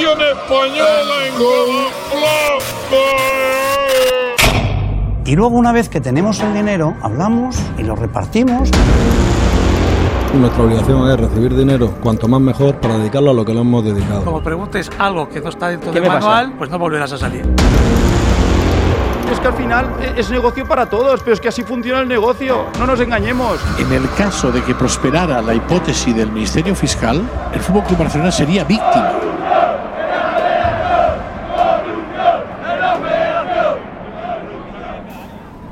española en Y luego una vez que tenemos el dinero, hablamos y lo repartimos. Nuestra obligación es recibir dinero, cuanto más mejor, para dedicarlo a lo que lo hemos dedicado. Como preguntes algo que no está dentro del manual, pues no volverás a salir. Es que al final es negocio para todos, pero es que así funciona el negocio, no nos engañemos. En el caso de que prosperara la hipótesis del Ministerio Fiscal, el Fútbol Club Barcelona sería víctima.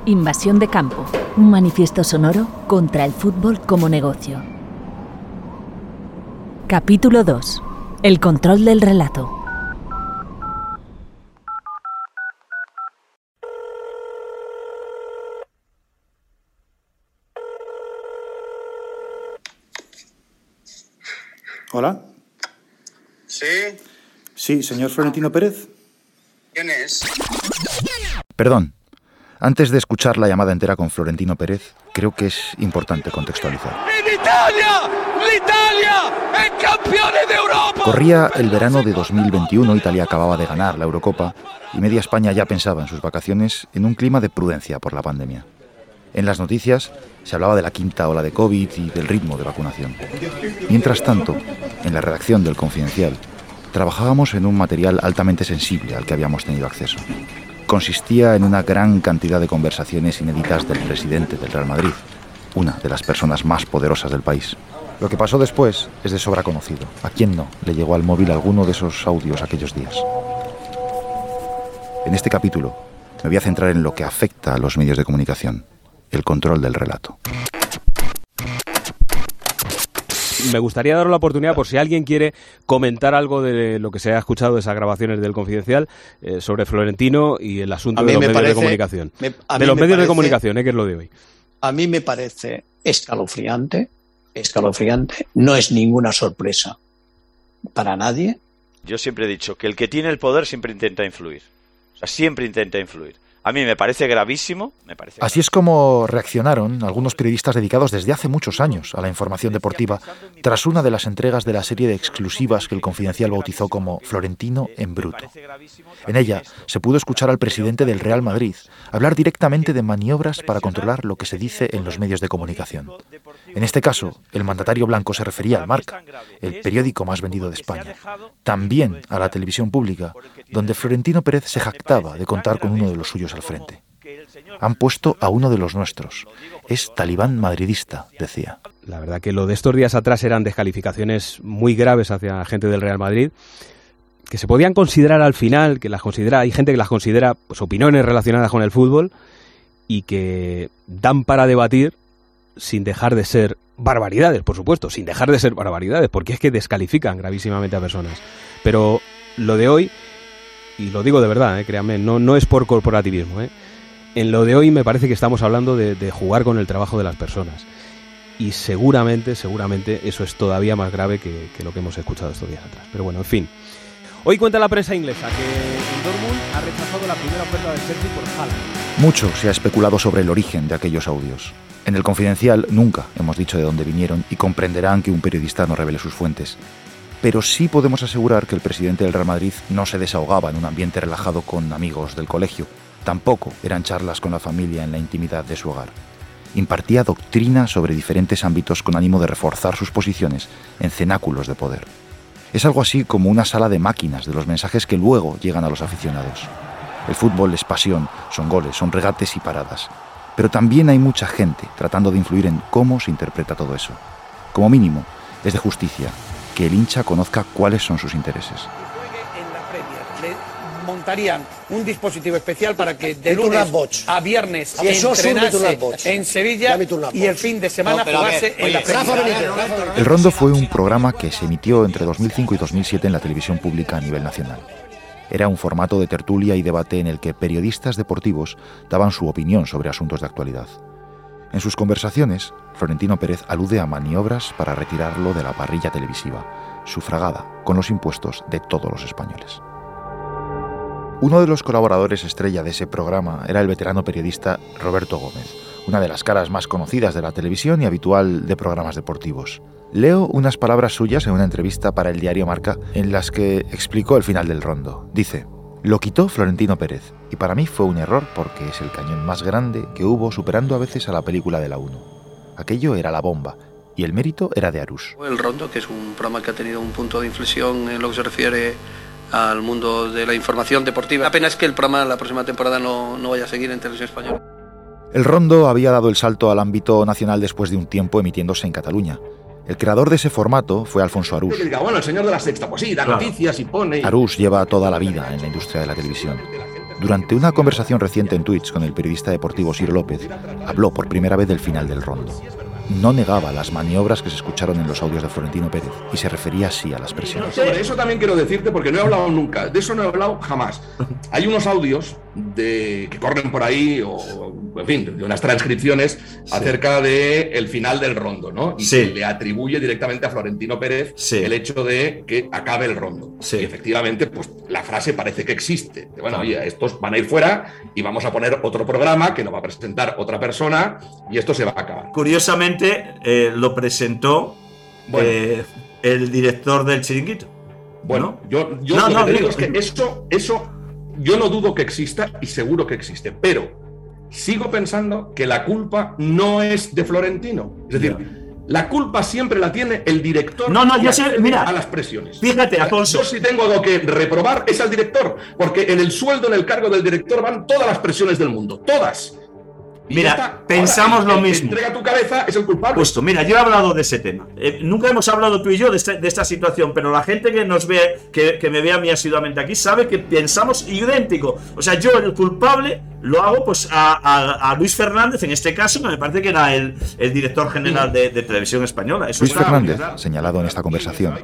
Invasión de campo, un manifiesto sonoro contra el fútbol como negocio. Capítulo 2. El control del relato. Hola. ¿Sí? Sí, señor Florentino Pérez. ¿Quién es? Perdón. Antes de escuchar la llamada entera con Florentino Pérez, creo que es importante contextualizar. ¡En Italia! ¡L'Italia! ¡Es campeones de Europa! Corría el verano de 2021, Italia acababa de ganar la Eurocopa y media España ya pensaba en sus vacaciones en un clima de prudencia por la pandemia. En las noticias se hablaba de la quinta ola de COVID y del ritmo de vacunación. Mientras tanto, en la redacción del Confidencial, trabajábamos en un material altamente sensible al que habíamos tenido acceso. Consistía en una gran cantidad de conversaciones inéditas del presidente del Real Madrid, una de las personas más poderosas del país. Lo que pasó después es de sobra conocido. ¿A quién no le llegó al móvil alguno de esos audios aquellos días? En este capítulo me voy a centrar en lo que afecta a los medios de comunicación, el control del relato. Me gustaría dar la oportunidad, por si alguien quiere comentar algo de lo que se ha escuchado de esas grabaciones del Confidencial eh, sobre Florentino y el asunto A de mí los me medios de parece- comunicación. me- a de mí los me medios de parece- comunicación, eh, que es lo de hoy. A mí me parece escalofriante, escalofriante, no es ninguna sorpresa para nadie. Yo siempre he dicho que el que tiene el poder siempre intenta influir. O sea, siempre intenta influir. A mí me parece gravísimo, me parece Así es como reaccionaron algunos periodistas dedicados desde hace muchos años a la información deportiva tras una de las entregas de la serie de exclusivas que el Confidencial bautizó como Florentino en bruto. En ella se pudo escuchar al presidente del Real Madrid hablar directamente de maniobras para controlar lo que se dice en los medios de comunicación. En este caso, el mandatario blanco se refería al Marca, el periódico más vendido de España, también a la televisión pública, donde Florentino Pérez se jactaba de contar con uno de los suyos al frente. Han puesto a uno de los nuestros. Es talibán madridista, decía. La verdad que lo de estos días atrás eran descalificaciones muy graves hacia gente del Real Madrid, que se podían considerar al final, que las considera, hay gente que las considera pues, opiniones relacionadas con el fútbol y que dan para debatir sin dejar de ser barbaridades, por supuesto, sin dejar de ser barbaridades, porque es que descalifican gravísimamente a personas. Pero lo de hoy, y lo digo de verdad, eh, créanme, no, no es por corporativismo, eh, en lo de hoy me parece que estamos hablando de, jugar con el trabajo de las personas. Y seguramente, seguramente eso es todavía más grave que, lo que hemos escuchado estos días atrás. Pero bueno, en fin. Hoy cuenta la prensa inglesa que Dortmund ha rechazado la primera oferta del Chelsea por Haaland. Mucho se ha especulado sobre el origen de aquellos audios. En el Confidencial nunca hemos dicho de dónde vinieron y comprenderán que un periodista no revele sus fuentes. Pero sí podemos asegurar que el presidente del Real Madrid no se desahogaba en un ambiente relajado con amigos del colegio. Tampoco eran charlas con la familia en la intimidad de su hogar. Impartía doctrina sobre diferentes ámbitos con ánimo de reforzar sus posiciones en cenáculos de poder. Es algo así como una sala de máquinas de los mensajes que luego llegan a los aficionados. El fútbol es pasión, son goles, son regates y paradas. Pero también hay mucha gente tratando de influir en cómo se interpreta todo eso. Como mínimo, es de justicia que el hincha conozca cuáles son sus intereses. En la Premier le montarían un dispositivo especial para que de lunes a viernes entrenase en Sevilla y el fin de semana jugase en oye, la Premier. El Rondo fue un programa que se emitió entre 2005 y 2007 en la televisión pública a nivel nacional. Era un formato de tertulia y debate en el que periodistas deportivos daban su opinión sobre asuntos de actualidad. En sus conversaciones, Florentino Pérez alude a maniobras para retirarlo de la parrilla televisiva, sufragada con los impuestos de todos los españoles. Uno de los colaboradores estrella de ese programa era el veterano periodista Roberto Gómez, una de las caras más conocidas de la televisión y habitual de programas deportivos. Leo unas palabras suyas en una entrevista para el diario Marca en las que explicó el final del rondo. Dice, lo quitó Florentino Pérez, y para mí fue un error porque es el cañón más grande que hubo superando a veces a la película de la 1. Aquello era la bomba, y el mérito era de Arús. El Rondo, que es un programa que ha tenido un punto de inflexión en lo que se refiere al mundo de la información deportiva. La pena es que el programa la próxima temporada no, no vaya a seguir en televisión española. El Rondo había dado el salto al ámbito nacional después de un tiempo emitiéndose en Cataluña. El creador de ese formato fue Alfonso Arús. Que diga, bueno, el señor de la sexta, pues sí, da Claro. noticias y pone. Arús lleva toda la vida en la industria de la televisión. Durante una conversación reciente en Twitch con el periodista deportivo Ciro López, habló por primera vez del final del rondo. No negaba las maniobras que se escucharon en los audios de Florentino Pérez y se refería así a las presiones. Sobre eso también quiero decirte, porque no he hablado nunca, de eso no he hablado jamás. Hay unos audios de, que corren por ahí, o en fin, de unas transcripciones acerca del el final del rondo, ¿no? Y Sí. se le atribuye directamente a Florentino Pérez Sí. el hecho de que acabe el rondo. Y efectivamente, pues la frase parece que existe. De, bueno, oye, estos van a ir fuera y vamos a poner otro programa que nos va a presentar otra persona y esto se va a acabar. Curiosamente, eh, lo presentó eh, el director del chiringuito. Bueno, yo, yo No, lo no, que te digo- es que eso, eso yo no dudo que exista y seguro que existe, pero sigo pensando que la culpa no es de Florentino. Es decir, la culpa siempre la tiene el director. No, no, yo sé, mira. a las presiones. Fíjate, Alfonso. Yo si tengo algo que reprobar es al director, porque en el sueldo, en el cargo del director van todas las presiones del mundo, todas. Mira, está. pensamos Ahora, lo el que mismo. Entrega tu cabeza es el culpable. Justo, mira, yo he hablado de ese tema. Eh, nunca hemos hablado tú y yo de, este- de esta situación, pero la gente que nos ve, que, que me ve a mí asiduamente aquí, sabe que pensamos idéntico. O sea, yo el culpable lo hago pues a, a- a Luis Fernández, en este caso, que me parece que era el, el director general de, de televisión española. Eso Luis Fernández, señalado en esta conversación,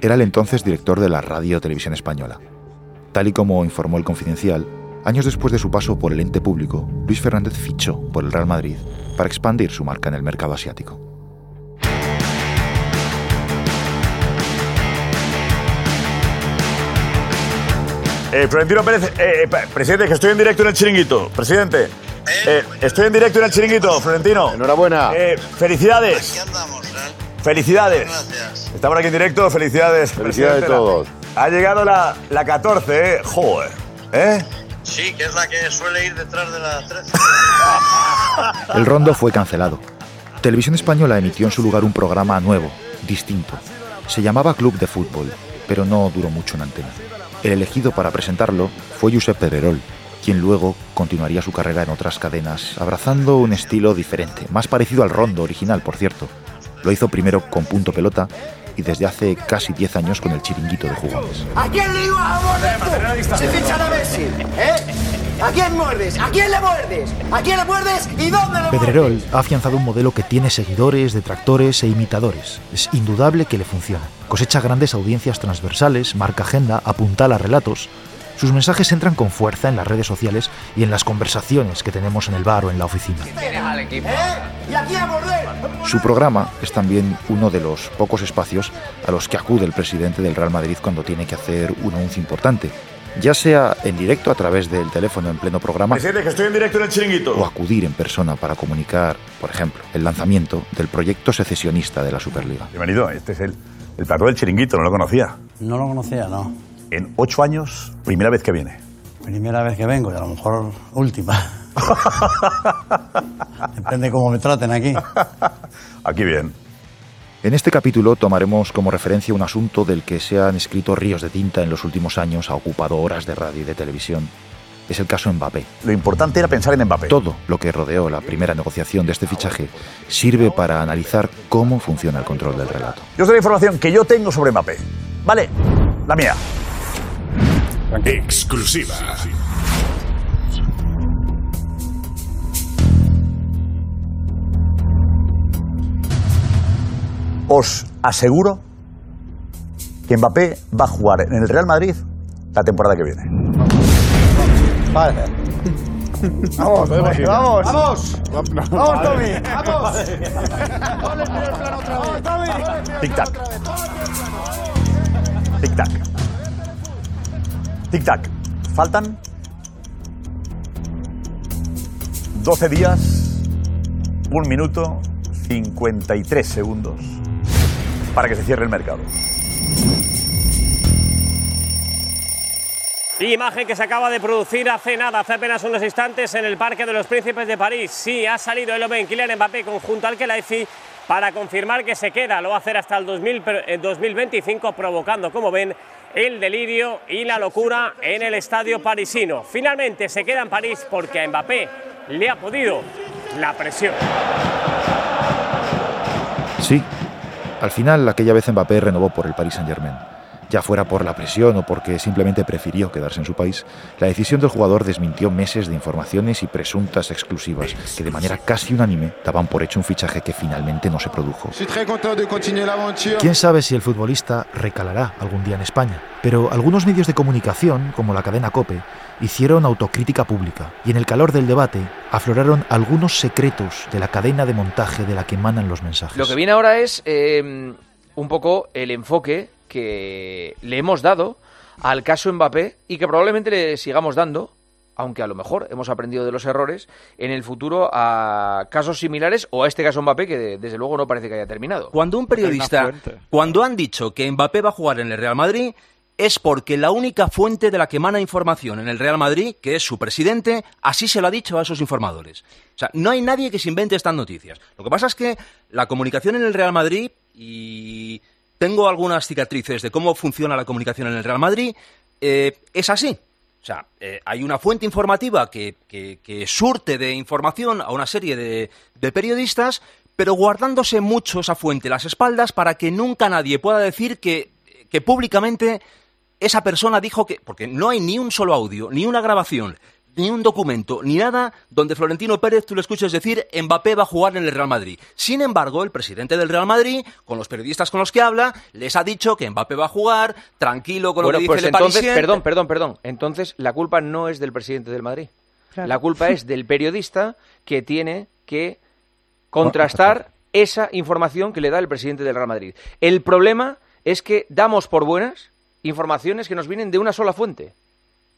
era el entonces director de la Radio Televisión Española. Tal y como informó el Confidencial, años después de su paso por el ente público, Luis Fernández fichó por el Real Madrid para expandir su marca en el mercado asiático. Eh, Florentino Pérez, eh, eh, presidente, que estoy en directo en el chiringuito. Presidente, eh, estoy en directo en el chiringuito, Florentino. Enhorabuena. felicidades. Felicidades. Estamos aquí en directo, felicidades. Felicidades a todos. Ha llegado la, la 14, ¿eh? Joder. ¿Eh? Sí, que es la que suele ir detrás de la 13. El rondo fue cancelado. Televisión Española emitió en su lugar un programa nuevo, distinto. Se llamaba Club de Fútbol, pero no duró mucho en antena. El elegido para presentarlo fue Josep Pedrerol, quien luego continuaría su carrera en otras cadenas, abrazando un estilo diferente, más parecido al rondo original, por cierto. Lo hizo primero con Punto Pelota y desde hace casi 10 años con el chiringuito de jugadores. ¿A quién le ibas a morder tú? Se fichan a Messi, ¿eh? ¿A quién muerdes? ¿A quién le muerdes? ¿A quién le muerdes y dónde le muerdes? Pedrerol ha afianzado un modelo que tiene seguidores, detractores e imitadores. Es indudable que le funciona. Cosecha grandes audiencias transversales, marca agenda, apuntala relatos. Sus mensajes entran con fuerza en las redes sociales y en las conversaciones que tenemos en el bar o en la oficina. al equipo. ¿Eh? Su programa es también uno de los pocos espacios a los que acude el presidente del Real Madrid cuando tiene que hacer un anuncio importante, ya sea en directo a través del teléfono en pleno programa que estoy en directo en el chiringuito. o acudir en persona para comunicar, por ejemplo, el lanzamiento del proyecto secesionista de la Superliga. Bienvenido, este es el, el plató del chiringuito, no lo conocía. No lo conocía, no. En ocho años, primera vez que viene. Primera vez que vengo y a lo mejor última. Depende cómo me traten aquí. Aquí bien. En este capítulo tomaremos como referencia un asunto del que se han escrito ríos de tinta en los últimos años, ha ocupado horas de radio y de televisión. Es el caso Mbappé. Lo importante era pensar en Mbappé. Todo lo que rodeó la primera negociación de este fichaje sirve para analizar cómo funciona el control del relato. Yo sé la información que yo tengo sobre Mbappé. Vale, la mía. Exclusiva. Os aseguro que Mbappé va a jugar en el Real Madrid la temporada que viene. Vale. Vamos, ir. vamos. Vamos. Vamos, Tommy. Vamos. Tic tac. Tic tac. Tic tac. Faltan 12 días un minuto 53 segundos para que se cierre el mercado. Imagen que se acaba de producir hace nada, hace apenas unos instantes en el Parque de los Príncipes de París. Sí, ha salido el Oben Kylian Mbappé conjunto al Khelaifi para confirmar que se queda. Lo va a hacer hasta el 2025, provocando, como ven, el delirio y la locura en el estadio parisino. Finalmente se queda en París porque a Mbappé le ha podido la presión. Sí, al final aquella vez Mbappé renovó por el Paris Saint-Germain ya fuera por la presión o porque simplemente prefirió quedarse en su país, la decisión del jugador desmintió meses de informaciones y presuntas exclusivas que de manera casi unánime daban por hecho un fichaje que finalmente no se produjo. ¿Quién sabe si el futbolista recalará algún día en España? Pero algunos medios de comunicación, como la cadena Cope, hicieron autocrítica pública y en el calor del debate afloraron algunos secretos de la cadena de montaje de la que emanan los mensajes. Lo que viene ahora es eh, un poco el enfoque que le hemos dado al caso Mbappé y que probablemente le sigamos dando, aunque a lo mejor hemos aprendido de los errores, en el futuro a casos similares o a este caso Mbappé que desde luego no parece que haya terminado. Cuando un periodista, cuando han dicho que Mbappé va a jugar en el Real Madrid, es porque la única fuente de la que emana información en el Real Madrid, que es su presidente, así se lo ha dicho a esos informadores. O sea, no hay nadie que se invente estas noticias. Lo que pasa es que la comunicación en el Real Madrid y tengo algunas cicatrices de cómo funciona la comunicación en el Real Madrid, eh, es así. O sea, eh, hay una fuente informativa que, surte de información a una serie de, periodistas, pero guardándose mucho esa fuente las espaldas para que nunca nadie pueda decir que, que públicamente esa persona dijo que... Porque no hay ni un solo audio, ni una grabación, ni un documento, ni nada donde Florentino Pérez tú le escuches decir Mbappé va a jugar en el Real Madrid. Sin embargo, el presidente del Real Madrid, con los periodistas con los que habla, les ha dicho que Mbappé va a jugar, tranquilo con lo que dice pues el entonces, Perdón, perdón, perdón. Entonces, la culpa no es del presidente del Madrid. La culpa es del periodista que tiene que contrastar esa información que le da el presidente del Real Madrid. El problema es que damos por buenas informaciones que nos vienen de una sola fuente.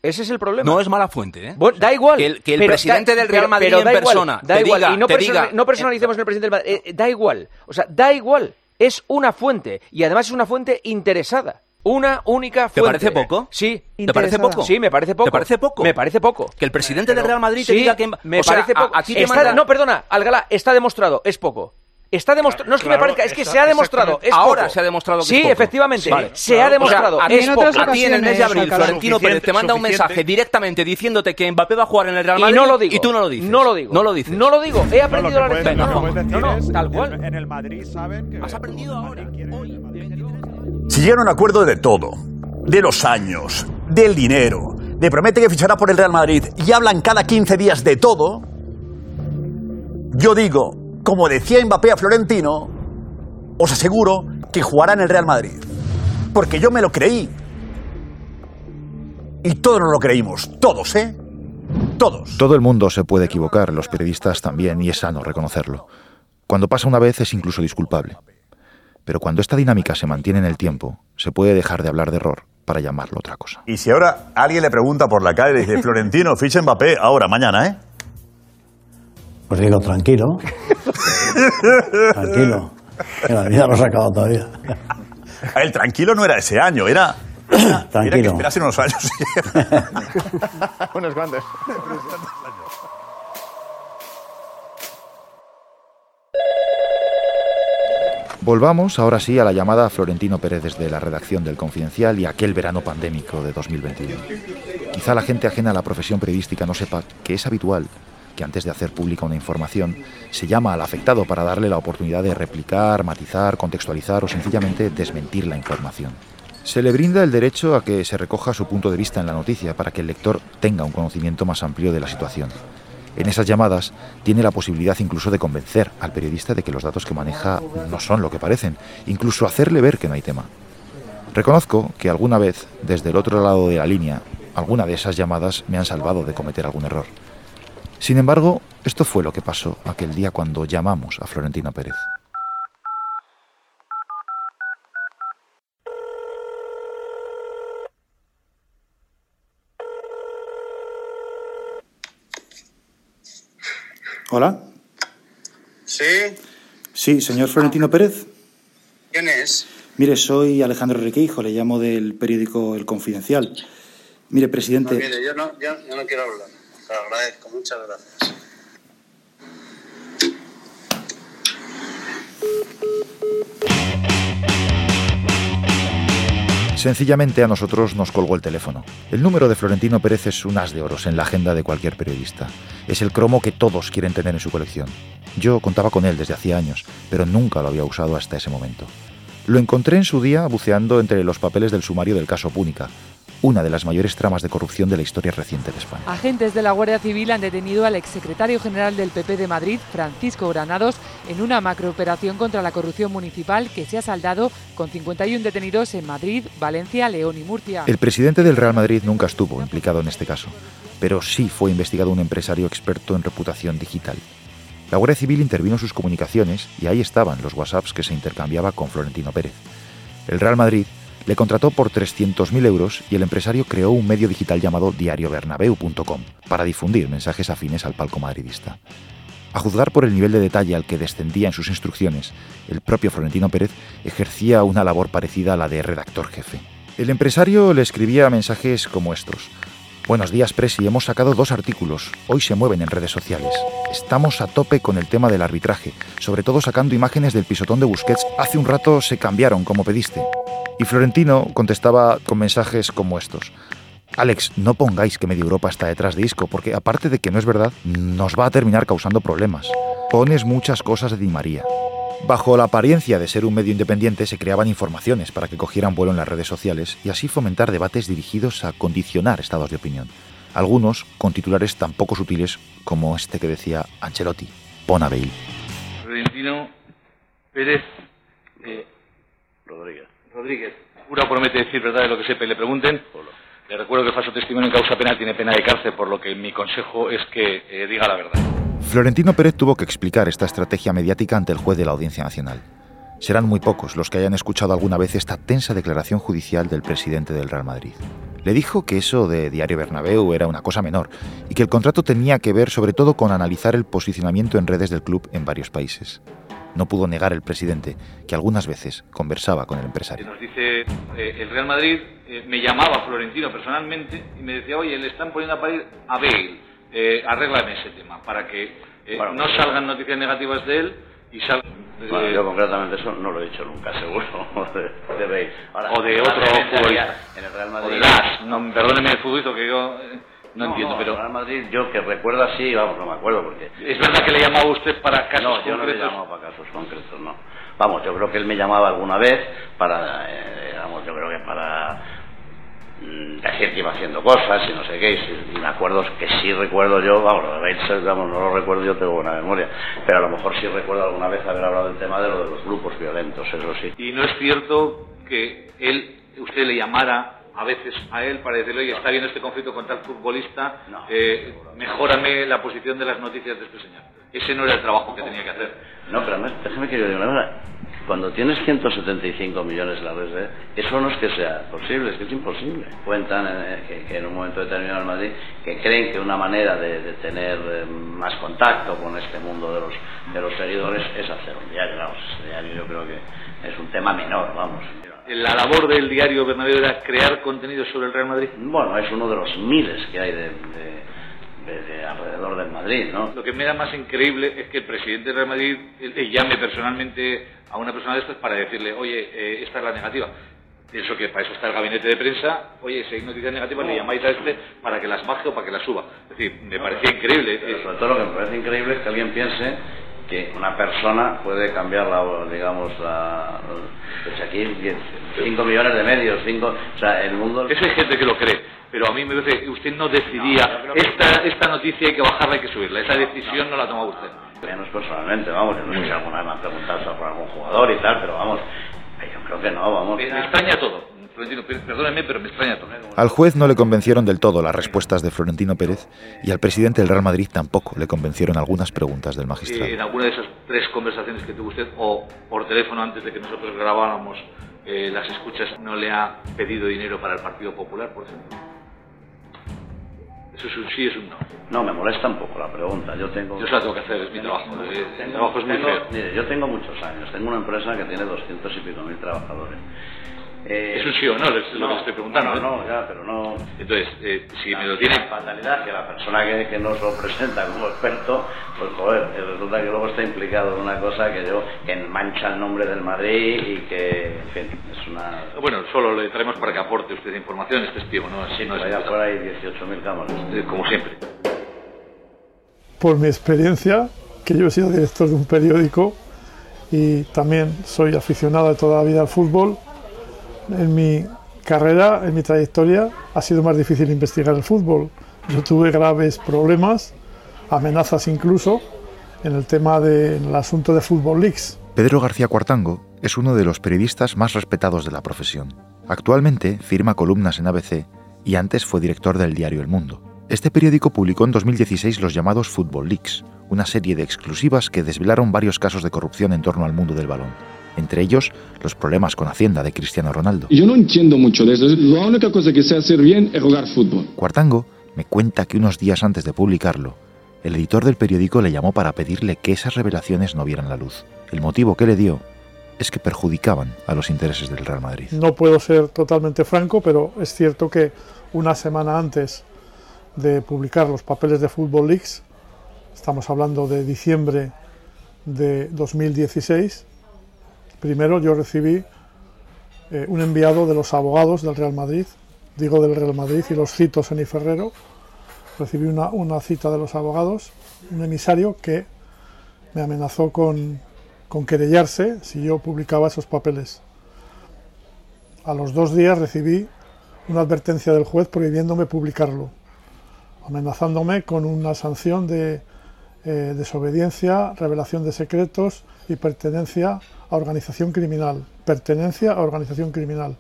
Ese es el problema. No es mala fuente, ¿eh? da igual. Que el, presidente del Real Madrid en persona da igual. y no, no personalicemos en el presidente del Madrid. Eh, da igual. O sea, da igual. Es una fuente. Y además es una fuente interesada. Una única fuente. ¿Te parece poco? Sí. ¿Te parece poco? Sí, me parece poco. ¿Te parece poco? Me parece poco. Que el presidente del Real Madrid te diga que... Me parece poco. Aquí No, perdona, Algala, está demostrado, es poco. Está demostrado. No es que me parezca, es que se ha demostrado. Es Ahora se ha demostrado que Sí, es poco. efectivamente. Se ha demostrado. a, es poco. a ti en el mes de abril, Florentino Pérez te manda un mensaje directamente diciéndote que Mbappé va a jugar en el Real Madrid. Y no lo digo. Y tú no lo dices. No lo digo. No lo dices. No lo digo. He aprendido la lección. No, no, tal cual. En el Madrid saben que. Has aprendido ahora. Si llegan a un acuerdo de todo, de los años, del dinero, de promete que fichará por el Real Madrid y hablan cada 15 días de todo, yo digo, como decía Mbappé a Florentino, os aseguro que jugará en el Real Madrid. Porque yo me lo creí. Y todos nos lo creímos, todos, ¿eh? Todos. Todo el mundo se puede equivocar, los periodistas también, y es sano reconocerlo. Cuando pasa una vez es incluso disculpable. Pero cuando esta dinámica se mantiene en el tiempo, se puede dejar de hablar de error para llamarlo otra cosa. Y si ahora alguien le pregunta por la calle y dice, Florentino, ficha Mbappé ahora, mañana, ¿eh? Pues digo, tranquilo. tranquilo. Ya lo he sacado todavía. El tranquilo no era ese año, era. Tranquilo. Era que esperase unos años. unos cuantos. Volvamos ahora sí a la llamada a Florentino Pérez desde la redacción del Confidencial y aquel verano pandémico de 2021. Quizá la gente ajena a la profesión periodística no sepa que es habitual que antes de hacer pública una información se llama al afectado para darle la oportunidad de replicar, matizar, contextualizar o sencillamente desmentir la información. Se le brinda el derecho a que se recoja su punto de vista en la noticia para que el lector tenga un conocimiento más amplio de la situación. En esas llamadas tiene la posibilidad incluso de convencer al periodista de que los datos que maneja no son lo que parecen, incluso hacerle ver que no hay tema. Reconozco que alguna vez, desde el otro lado de la línea, alguna de esas llamadas me han salvado de cometer algún error. Sin embargo, esto fue lo que pasó aquel día cuando llamamos a Florentino Pérez. Hola. Sí, Sí, señor Florentino Pérez. ¿quién es? Mire, soy Alejandro Requeijo, le llamo del periódico El Confidencial. Mire, No, presidente. mire, yo no, yo, yo no quiero hablar. Lo agradezco, muchas gracias. Sencillamente a nosotros nos colgó el teléfono. El número de Florentino Pérez es un as de oros en la agenda de cualquier periodista. Es el cromo que todos quieren tener en su colección. Yo contaba con él desde hacía años, pero nunca lo había usado hasta ese momento. Lo encontré en su día buceando entre los papeles del sumario del caso Púnica, una de las mayores tramas de corrupción de la historia reciente de España. Agentes de la Guardia Civil han detenido al exsecretario general del PP de Madrid, Francisco Granados, en una macrooperación contra la corrupción municipal que se ha saldado con 51 detenidos en Madrid, Valencia, León y Murcia. El presidente del Real Madrid nunca estuvo implicado en este caso, pero sí fue investigado un empresario experto en reputación digital. La Guardia Civil intervino sus comunicaciones y ahí estaban los WhatsApps que se intercambiaba con Florentino Pérez. El Real Madrid le contrató por 300.000 euros y el empresario creó un medio digital llamado diariobernabeu.com para difundir mensajes afines al palco madridista. A juzgar por el nivel de detalle al que descendía en sus instrucciones, el propio Florentino Pérez ejercía una labor parecida a la de redactor jefe. El empresario le escribía mensajes como estos. Buenos días, Presi. Hemos sacado dos artículos. Hoy se mueven en redes sociales. Estamos a tope con el tema del arbitraje, sobre todo sacando imágenes del pisotón de Busquets. Hace un rato se cambiaron, como pediste. Y Florentino contestaba con mensajes como estos. Alex, no pongáis que Media Europa está detrás de Isco, porque aparte de que no es verdad, nos va a terminar causando problemas. Pones muchas cosas de Di María. Bajo la apariencia de ser un medio independiente se creaban informaciones para que cogieran vuelo en las redes sociales y así fomentar debates dirigidos a condicionar estados de opinión. Algunos con titulares tan poco sutiles como este que decía Ancelotti, pon a Bale. Florentino Pérez eh, Rodríguez. Rodríguez. Jura promete decir verdad de lo que sepa y le pregunten. Le recuerdo que falso testimonio en causa penal tiene pena de cárcel, por lo que mi consejo es que eh, diga la verdad. Florentino Pérez tuvo que explicar esta estrategia mediática ante el juez de la Audiencia Nacional. Serán muy pocos los que hayan escuchado alguna vez esta tensa declaración judicial del presidente del Real Madrid. Le dijo que eso de Diario Bernabéu era una cosa menor y que el contrato tenía que ver sobre todo con analizar el posicionamiento en redes del club en varios países. No pudo negar el presidente que algunas veces conversaba con el empresario. Nos dice eh, el Real Madrid, eh, me llamaba Florentino personalmente y me decía, oye, le están poniendo a parir a Bale, eh, arréglame ese tema, para que eh, Bueno, no pues- salgan noticias negativas de él y salgan... Bueno, eh, yo concretamente eso no lo he dicho nunca, seguro. de, de Bale. Ahora, o de otro futbolista. había En el Real O de Las. No, perdóneme el futbolista que yo eh, no, entiendo, En pero... el Real Madrid, yo que recuerdo así, vamos, no me acuerdo porque. ¿Es verdad que le llamaba usted para casos No, yo no le concretos? llamaba para casos concretos, no. Vamos, yo creo que él me llamaba alguna vez para, eh, vamos, yo creo que para mm, decir que iba haciendo cosas y no sé qué, y, me acuerdo que sí recuerdo yo, vamos, lo de Bates, vamos, no lo recuerdo yo, tengo buena memoria, pero a lo mejor sí recuerdo alguna vez haber hablado del tema de lo de los grupos violentos, eso sí. Y no es cierto que él, usted le llamara a veces a él para decirle, oye, está bien este conflicto con tal futbolista, eh, mejórame la posición de las noticias de este señor. Ese no era el trabajo que tenía que hacer. No, pero además, déjame que yo diga una cosa. Cuando tienes 175 millones en la red, ¿eh? eso no es que sea posible, es que es imposible. Cuentan eh, que, que en un momento determinado en Madrid que creen que una manera de, de tener eh, más contacto con este mundo de los, de los seguidores es hacer un diario. Vamos, ese diario yo creo que es un tema menor, vamos. La labor del diario Bernabéu era crear contenido sobre el Real Madrid. Bueno, es uno de los miles que hay de, de- de- de alrededor del Madrid, ¿no? Lo que me da más increíble es que el presidente del Real Madrid eh, le llame personalmente a una persona de estas para decirle, oye, eh, esta es la negativa. Pienso que para eso está el gabinete de prensa. Oye, si hay noticias negativas, le llamáis a este para que las baje o para que las suba. Es decir, me parecía increíble. Pero eh, sobre todo lo que me parece increíble es que alguien piense que una persona puede cambiar la, digamos, la, pues aquí 5 millones de medios, 5, o sea, el mundo... Eso hay gente que lo cree, pero a mí me parece que usted no decidía, esta, esta noticia hay que bajarla, hay que subirla. Esa decisión no la toma usted. Menos personalmente, vamos, yo no sé si alguna vez me han preguntado por algún jugador y tal, pero vamos, yo creo que no, vamos. Me extraña todo. Florentino, perdóneme, pero me extraña. Al juez no le convencieron del todo las respuestas de Florentino Pérez y al presidente del Real Madrid tampoco le convencieron algunas preguntas del magistrado. Eh, en alguna de esas tres conversaciones que tuvo usted, o por teléfono antes de que nosotros grabáramos eh, las escuchas, ¿no le ha pedido dinero para el Partido Popular, por ejemplo? Eso es un sí, es un no. No, me molesta un poco la pregunta. Yo tengo. Yo se la tengo que hacer, es mi trabajo. El trabajo es muy tengo- feo. Mire, yo tengo muchos años. Tengo una empresa que tiene 200 y pico mil trabajadores. Eh, Es un sí o no, es lo que estoy preguntando. No, ¿eh? no, ya, pero no. Entonces, eh, si me lo tiene. La fatalidad que la persona que, que nos lo presenta como experto, pues joder, resulta que luego está implicado en una cosa que yo, que mancha el nombre del Madrid y que, en fin, es una. Bueno, solo le traemos para que aporte usted información, es testigo, no es. Sí, no es allá afuera hay 18.000 cámaras. Eh, Como siempre. por mi experiencia, que yo he sido director de un periódico y también soy aficionado de toda la vida al fútbol, en mi carrera, en mi trayectoria, ha sido más difícil investigar el fútbol. Yo tuve graves problemas, amenazas incluso, en el tema del asunto de Football Leaks. Pedro García Cuartango es uno de los periodistas más respetados de la profesión. Actualmente firma columnas en ABC y antes fue director del diario El Mundo. Este periódico publicó en 2016 los llamados Football Leaks, una serie de exclusivas que desvelaron varios casos de corrupción en torno al mundo del balón, entre ellos los problemas con Hacienda de Cristiano Ronaldo. Yo no entiendo mucho de eso. La única cosa que sé hacer bien es jugar fútbol. Cuartango me cuenta que unos días antes de publicarlo, el editor del periódico le llamó para pedirle que esas revelaciones no vieran la luz. El motivo que le dio es que perjudicaban a los intereses del Real Madrid. No puedo ser totalmente franco, pero es cierto que una semana antes de publicar los papeles de Football Leaks, estamos hablando de diciembre de 2016, primero yo recibí eh, un enviado de los abogados del Real Madrid, digo del Real Madrid y los cito Seni Ferrero, recibí una, cita de los abogados, un emisario que me amenazó con, con querellarse si yo publicaba esos papeles. A los dos días recibí una advertencia del juez prohibiéndome publicarlo, amenazándome con una sanción de eh, desobediencia, revelación de secretos y pertenencia a organización criminal. Pertenencia a organización criminal.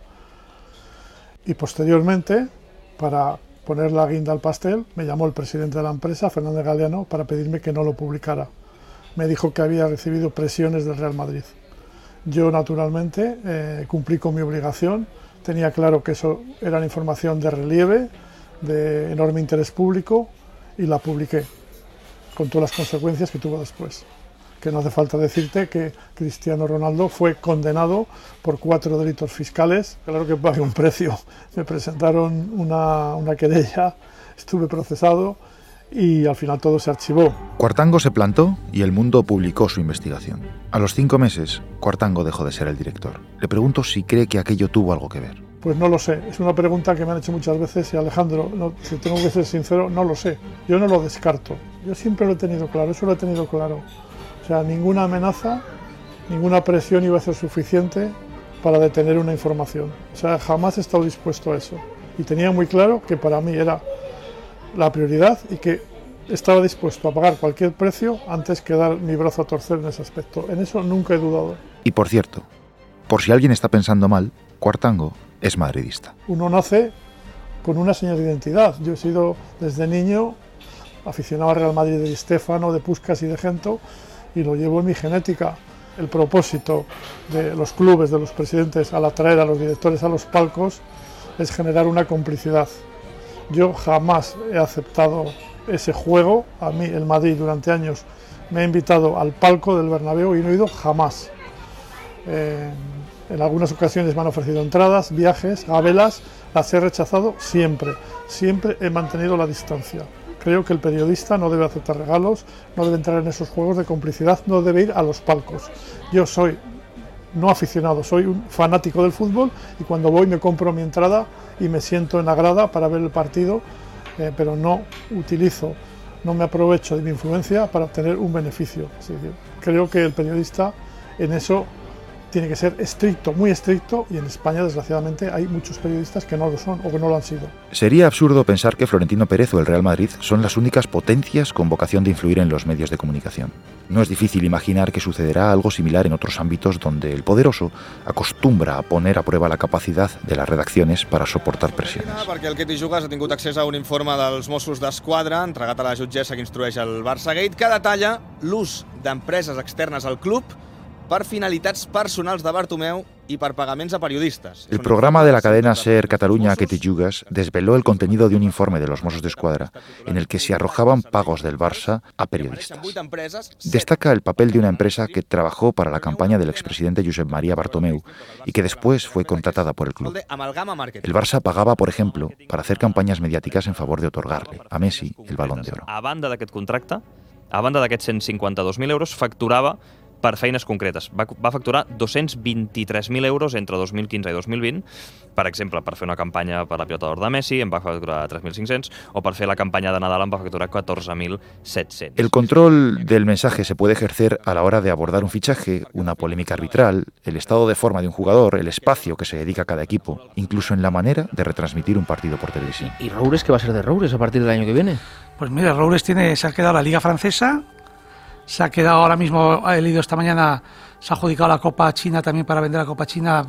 Y posteriormente, para poner la guinda al pastel, me llamó el presidente de la empresa, Fernández Galeano, para pedirme que no lo publicara. Me dijo que había recibido presiones del Real Madrid. Yo, naturalmente, eh, cumplí con mi obligación. Tenía claro que eso era una información de relieve, de enorme interés público, y la publiqué, con todas las consecuencias que tuvo después. Que no hace falta decirte que Cristiano Ronaldo fue condenado por cuatro delitos fiscales. Claro que pagué un precio. Me presentaron una, una querella, estuve procesado y al final todo se archivó. Cuartango se plantó y el mundo publicó su investigación. A los cinco meses, Cuartango dejó de ser el director. Le pregunto si cree que aquello tuvo algo que ver. Pues no lo sé. Es una pregunta que me han hecho muchas veces y Alejandro, no, si tengo que ser sincero, no lo sé. Yo no lo descarto. Yo siempre lo he tenido claro, eso lo he tenido claro. O sea, ninguna amenaza, ninguna presión iba a ser suficiente para detener una información. O sea, jamás he estado dispuesto a eso. Y tenía muy claro que para mí era la prioridad y que estaba dispuesto a pagar cualquier precio antes que dar mi brazo a torcer en ese aspecto. En eso nunca he dudado. Y por cierto, por si alguien está pensando mal, Cuartango es madridista. Uno nace con una señal de identidad. Yo he sido desde niño aficionado al Real Madrid de Di Stéfano, de Puskas y de Gento y lo llevo en mi genética. El propósito de los clubes, de los presidentes, al atraer a los directores a los palcos es generar una complicidad. Yo jamás he aceptado ese juego. A mí el Madrid durante años me ha invitado al palco del Bernabéu y no he ido jamás. Eh, en algunas ocasiones me han ofrecido entradas, viajes, gabelas, las he rechazado siempre. Siempre he mantenido la distancia. Creo que el periodista no debe aceptar regalos, no debe entrar en esos juegos de complicidad, no debe ir a los palcos. Yo soy no aficionado, soy un fanático del fútbol y cuando voy me compro mi entrada y me siento en la grada para ver el partido, eh, pero no utilizo, no me aprovecho de mi influencia para obtener un beneficio. Creo que el periodista en eso tiene que ser estricto, muy estricto, y en España, desgraciadamente, hay muchos periodistas que no lo son o que no lo han sido. Sería absurdo pensar que Florentino Pérez o el Real Madrid son las únicas potencias con vocación de influir en los medios de comunicación. No es difícil imaginar que sucederá algo similar en otros ámbitos donde el poderoso acostumbra a poner a prueba la capacidad de las redacciones para soportar presiones. perquè el Ketty Jugas ha tingut accés a un informe dels Mossos d'Esquadra entregat a la jutgessa que instrueix el Barça Gate que detalla l'ús d'empreses externes al club per finalitats personals de Bartomeu y per pagaments a periodistas. El programa de la cadena Ser Cataluña que te yugas desveló el contenido de un informe de los Mossos de Escuadra en el que se arrojaban pagos del Barça a periodistas. Destaca el papel de una empresa que trabajó para la campaña del expresidente Josep María Bartomeu y que después fue contratada por el club. El Barça pagaba, por ejemplo, para hacer campañas mediáticas en favor de otorgarle a Messi el Balón de Oro. A banda d'aquest contracte, a banda d'aquests 152.000 euros, facturava per feines concretes. Va, va facturar 223.000 euros entre 2015 i 2020, per exemple, per fer una campanya per la pilota d'or de Messi en va facturar 3.500, o per fer la campanya de Nadal en va facturar 14.700. El control del mensaje se puede ejercer a la hora de abordar un fichaje, una polémica arbitral, el estado de forma de un jugador, el espacio que se dedica a cada equipo, incluso en la manera de retransmitir un partido por televisión. ¿Y Roures qué va a ser de Roures a partir del año que viene? Pues mira, Roures tiene, se ha quedado la Liga Francesa, se ha quedado ahora mismo, he leído esta mañana, se ha adjudicado la Copa China también para vender la Copa China,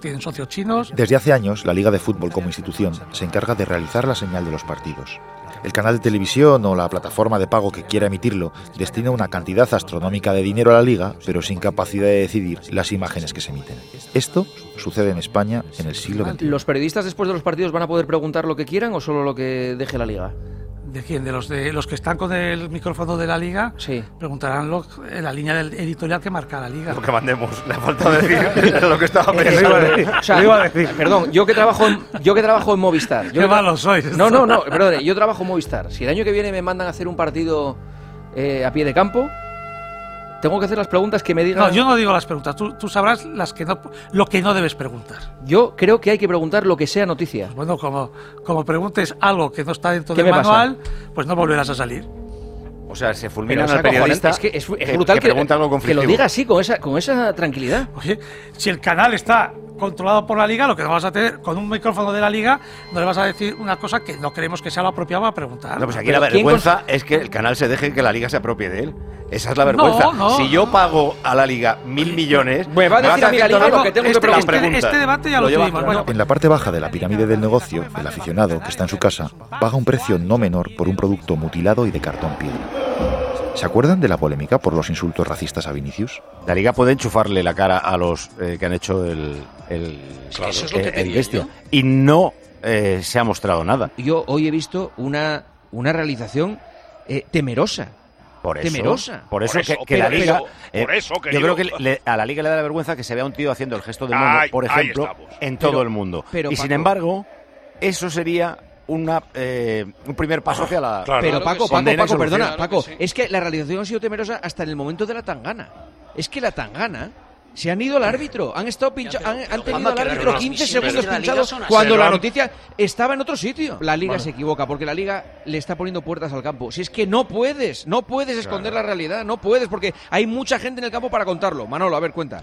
tienen socios chinos. Desde hace años, la Liga de Fútbol como institución se encarga de realizar la señal de los partidos. El canal de televisión o la plataforma de pago que quiera emitirlo destina una cantidad astronómica de dinero a la liga, pero sin capacidad de decidir las imágenes que se emiten. Esto sucede en España en el siglo XX. ¿Los periodistas después de los partidos van a poder preguntar lo que quieran o solo lo que deje la liga? ¿De quién? ¿De los, de los que están con el micrófono de la liga? Sí. Preguntarán lo, en la línea del editorial que marca la liga. Lo que mandemos. Le falta decir lo que estaba pensando. Lo iba a decir, O sea, iba a decir. Perdón, yo que trabajo en, yo que trabajo en Movistar. Yo Qué malos sois. No, no, no, perdón, yo trabajo en Movistar. Si el año que viene me mandan a hacer un partido eh, a pie de campo, tengo que hacer las preguntas que me digan. No, yo no digo las preguntas. Tú, tú sabrás las que no, lo que no debes preguntar. Yo creo que hay que preguntar lo que sea noticia. Bueno, como, como preguntes algo que no está dentro ¿Qué del me pasa? manual, pues no volverás a salir. O sea, se Pero fulmina es al periodista. Es que es, es que- brutal que, que, que lo diga así, con esa, con esa tranquilidad. Oye, si el canal está controlado por la liga, lo que no vas a tener con un micrófono de la liga, no le vas a decir una cosa que no creemos que sea lo apropiado para preguntar. No, pues aquí la vergüenza es que el canal se deje que la liga se apropie de él. Esa es la vergüenza. No, no, si yo pago a la liga mil millones, Me va a decir a la liga lo que tengo que este, preguntar. este- este debate ya lo, lleva tuvimos. Bueno, En la parte baja de la pirámide del negocio, el aficionado que está en su casa paga un precio no menor por un producto mutilado y de cartón piedra. ¿Se acuerdan de la polémica por los insultos racistas a Vinicius? La liga puede enchufarle la cara a los eh, que han hecho el, el, que eso es lo que el- te el digo bestia. yo. Y no eh, se ha mostrado nada. Yo hoy he visto una, una realización eh, temerosa. Por eso, Temerosa. Por eso, Por que, eso, que la liga. pero- eh, por eso, yo creo que le- a la liga le da la vergüenza que se vea un tío haciendo el gesto del mono, Ay, por ejemplo, en Pero- todo el mundo. pero, y sin embargo, eso sería una, eh, un primer paso hacia la. Pero Paco, Paco, Paco, perdona, Paco, es que la realización ha sido temerosa hasta en el momento de la tangana. Es que la tangana se han ido al árbitro, han estado pincha- han, han tenido al árbitro 15 retransmisión segundos pinchados cuando la noticia estaba en otro sitio. La liga Bueno. se equivoca porque la liga le está poniendo puertas al campo. Si es que no puedes, no puedes esconder la realidad, no puedes porque hay mucha gente en el campo para contarlo. Manolo, a ver, cuenta.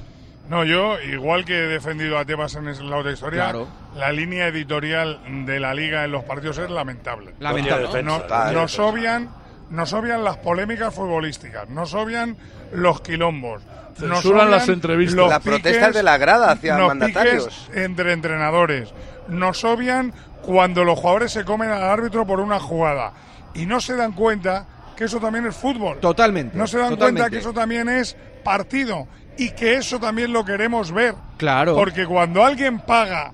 No, yo, igual que he defendido a Tebas en lado de historia, Claro. la línea editorial de la liga en los partidos es lamentable. Lamentable. No- Defensa, no- claro. nos, obvian, nos obvian las polémicas futbolísticas, nos obvian los quilombos. nos Censuran obvian las entrevistas. los La protesta de la grada hacia los mandatarios. entre entrenadores. Nos obvian cuando los jugadores se comen al árbitro por una jugada. Y no se dan cuenta que eso también es fútbol. Totalmente. No se dan totalmente. cuenta que eso también es partido y que eso también lo queremos ver. Claro. Porque cuando alguien paga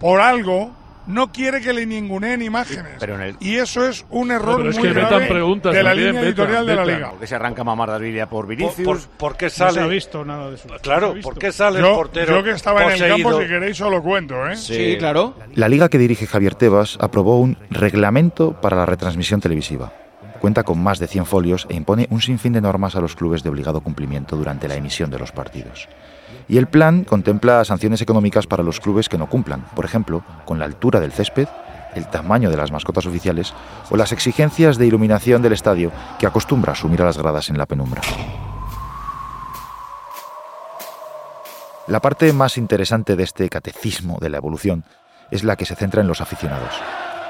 por algo, no quiere que le ninguneen imágenes. Pero en el- Y eso es un error pero es muy que metan grave preguntas de la también, línea metan, editorial de la metan. liga. ¿Por qué se arranca mamar de Biblia por Vinicius? por- por qué No sale- se ha visto nada de eso. Claro, No. ¿por qué sale el Yo, portero yo que estaba en el campo, si queréis, os lo cuento. ¿eh? Sí, claro. La liga que dirige Javier Tebas aprobó un reglamento para la retransmisión televisiva. Cuenta con más de 100 folios e impone un sinfín de normas a los clubes de obligado cumplimiento durante la emisión de los partidos. Y el plan contempla sanciones económicas para los clubes que no cumplan, por ejemplo, con la altura del césped, el tamaño de las mascotas oficiales o las exigencias de iluminación del estadio que acostumbra a sumir a las gradas en la penumbra. La parte más interesante de este catecismo de la evolución es la que se centra en los aficionados.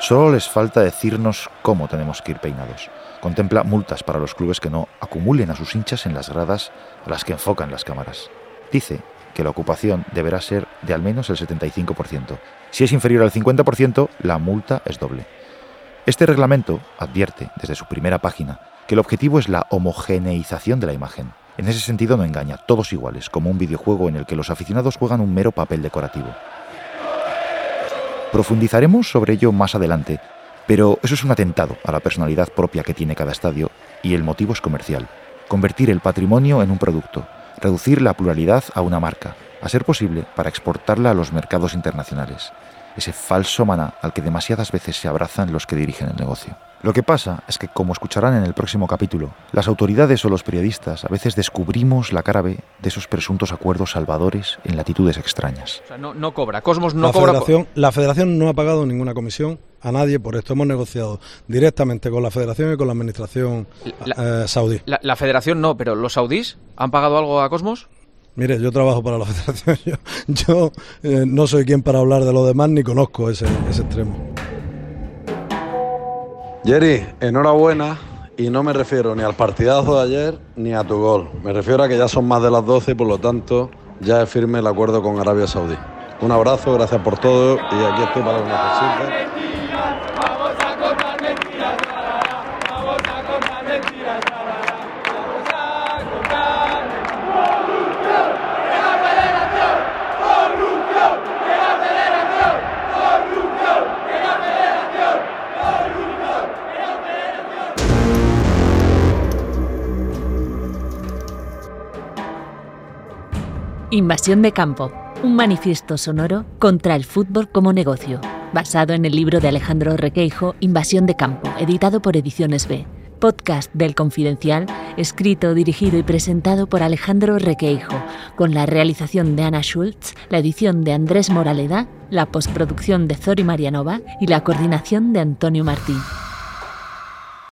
Solo les falta decirnos cómo tenemos que ir peinados. Contempla multas para los clubes que no acumulen a sus hinchas en las gradas a las que enfocan las cámaras. Dice que la ocupación deberá ser de al menos el 75%. Si es inferior al 50%, la multa es doble. Este reglamento advierte desde su primera página que el objetivo es la homogeneización de la imagen, En ese sentido no engaña, todos iguales, como un videojuego en el que los aficionados juegan un mero papel decorativo. Profundizaremos sobre ello más adelante, pero eso es un atentado a la personalidad propia que tiene cada estadio y el motivo es comercial. Convertir el patrimonio en un producto, reducir la pluralidad a una marca, a ser posible para exportarla a los mercados internacionales. Ese falso maná al que demasiadas veces se abrazan los que dirigen el negocio. Lo que pasa es que, como escucharán en el próximo capítulo, las autoridades o los periodistas a veces descubrimos la cara B de esos presuntos acuerdos salvadores en latitudes extrañas. O sea, no, no cobra. Cosmos no la cobra. Federación, la federación no ha pagado ninguna comisión a nadie por esto. Hemos negociado directamente con la federación y con la administración eh, saudí. La, la federación no, pero los saudíes han pagado algo a Cosmos. Mire, yo trabajo para la federación. Yo, eh, no soy quien para hablar de lo demás ni conozco ese, ese extremo. Jerry, enhorabuena. Y no me refiero ni al partidazo de ayer ni a tu gol. Me refiero a que ya son más de las 12 y por lo tanto ya es firme el acuerdo con Arabia Saudí. Un abrazo, gracias por todo y aquí estoy para lo que Invasión de campo, un manifiesto sonoro contra el fútbol como negocio, basado en el libro de Alejandro Requeijo, Invasión de campo, editado por Ediciones B. Podcast del Confidencial, escrito, dirigido y presentado por Alejandro Requeijo, con la realización de Ana Schultz, la edición de Andrés Moraleda, la postproducción de Zori Marianova y la coordinación de Antonio Martín.